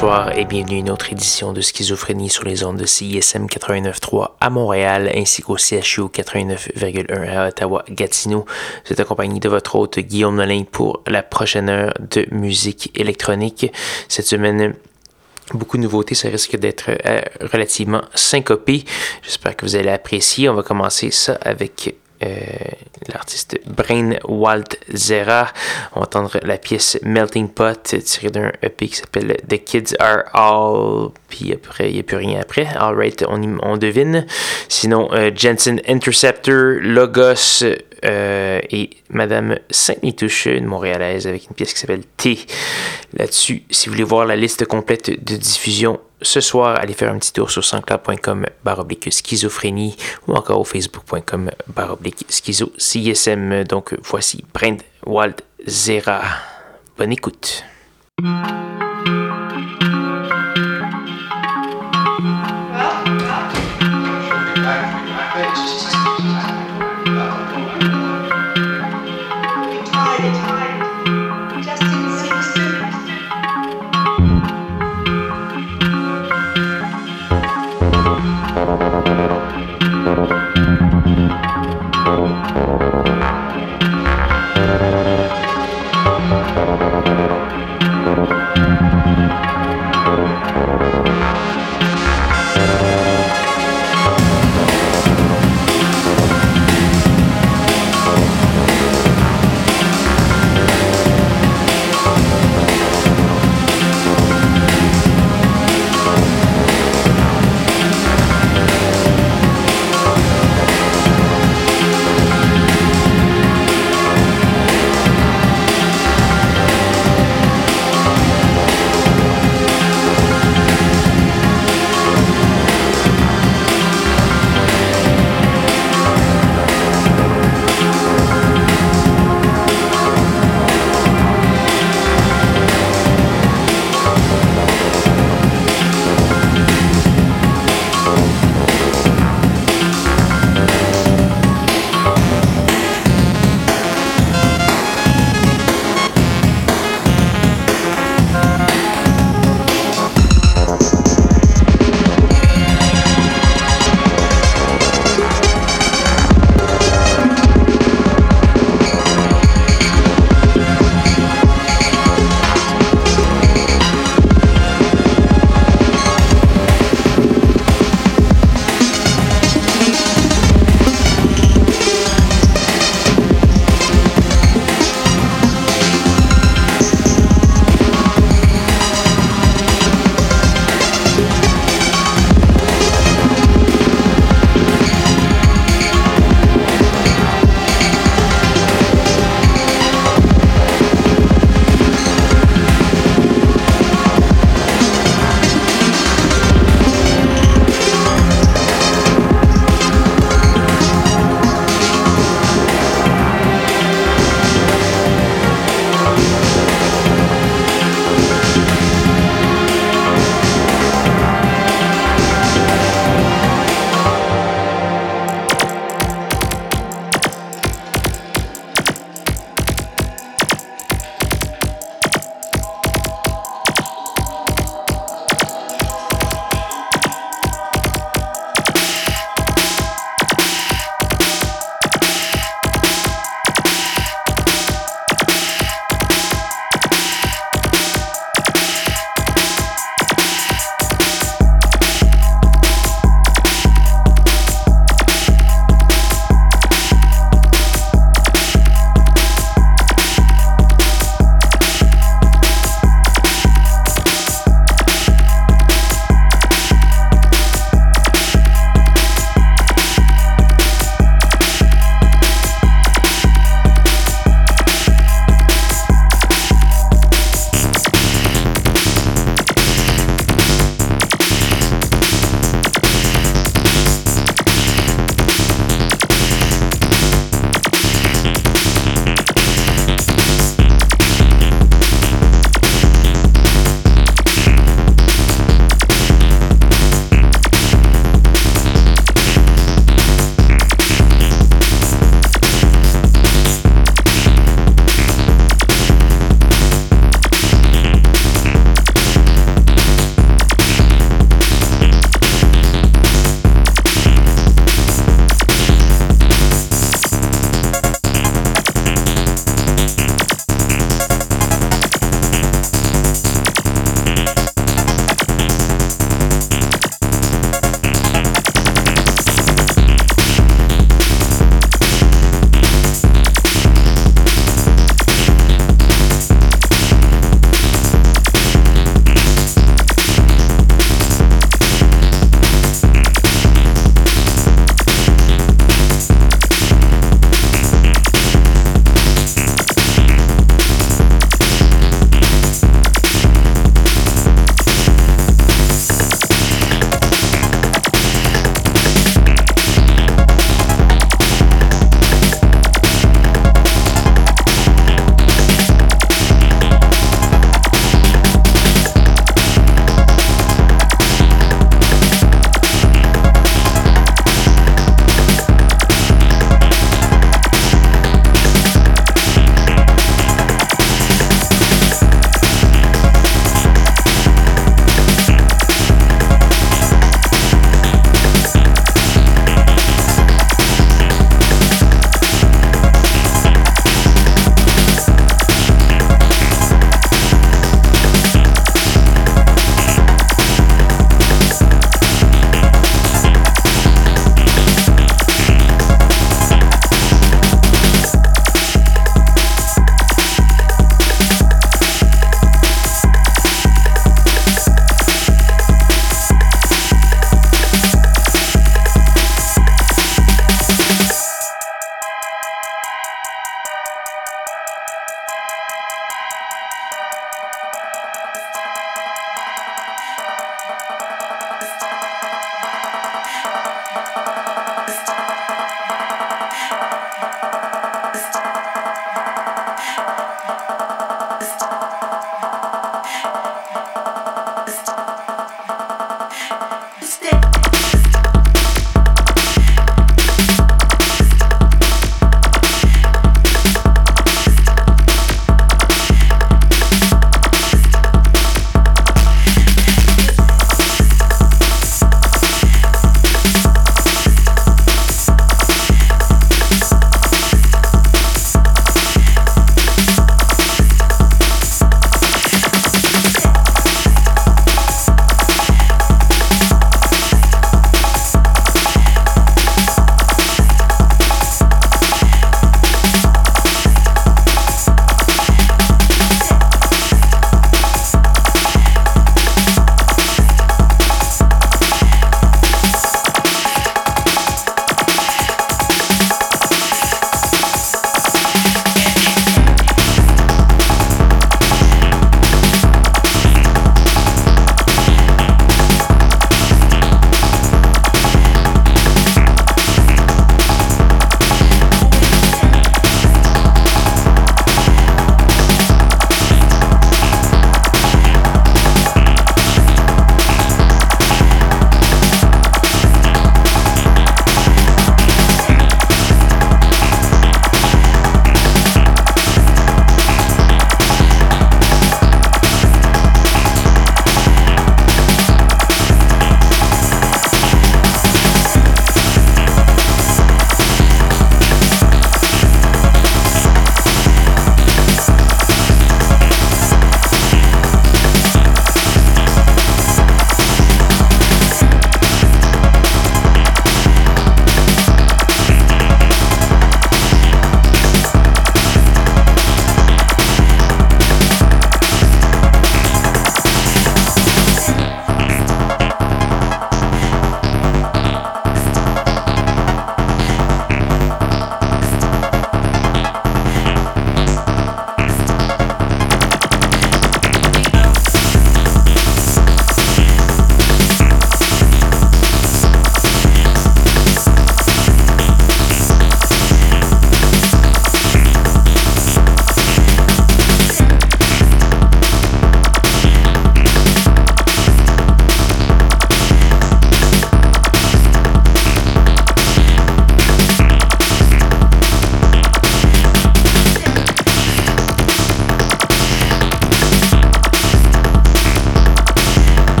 Bonsoir et bienvenue à une autre édition de Schizophrénie sur les ondes de CISM 89.3 à Montréal ainsi qu'au CHU 89.1 à Ottawa-Gatineau. Vous êtes accompagné de votre hôte Guillaume Nolin pour la prochaine heure de musique électronique. Cette semaine, beaucoup de nouveautés, ça risque d'être euh, relativement syncopé. J'espère que vous allez apprécier. On va commencer ça avec l'artiste Brain Walt Zera. On va entendre la pièce Melting Pot tirée d'un EP qui s'appelle The Kids Are All. Puis après, il n'y a plus rien après. Alright, on, devine. Sinon, euh, Jensen Interceptor, Logos euh, et Madame Sainte-Nitouche, une Montréalaise, avec une pièce qui s'appelle T. Là-dessus, si vous voulez voir la liste complète de diffusion ce soir, allez faire un petit tour sur sanscloud.com baroblique schizophrénie ou encore au facebook.com baroblique schizo CSM. Donc voici Brent Wald Zera. Bonne écoute.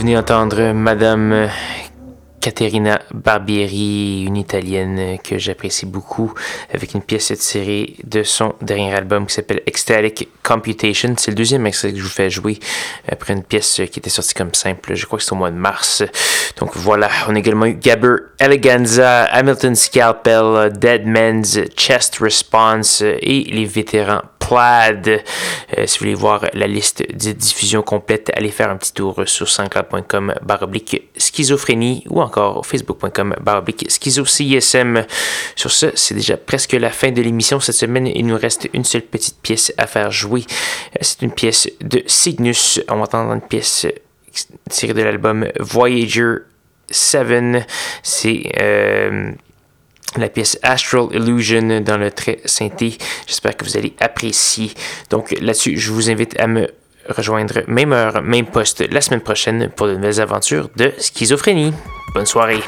venu entendre Madame Caterina Barbieri, une italienne que j'apprécie beaucoup, avec une pièce tirée de son dernier album qui s'appelle Ecstatic Computation. C'est le deuxième extrait que je vous fais jouer après une pièce qui était sortie comme simple, je crois que c'est au mois de mars. Donc voilà, on a également eu Gabber Eleganza, Hamilton Scalpel, Dead Man's Chest Response et les vétérans Plaid. Euh, si vous voulez voir la liste de diffusion complète, allez faire un petit tour sur sanscloud.com baroblique schizophrénie ou encore facebook.com baroblique schizo-CISM. Sur ce, c'est déjà presque la fin de l'émission. Cette semaine, il nous reste une seule petite pièce à faire jouer. Euh, c'est une pièce de Cygnus. On va entendre une pièce tirée de l'album Voyager 7. C'est... Euh, la pièce Astral Illusion dans le trait synthé. J'espère que vous allez apprécier. Donc là-dessus, je vous invite à me rejoindre même heure, même poste la semaine prochaine pour de nouvelles aventures de schizophrénie. Bonne soirée.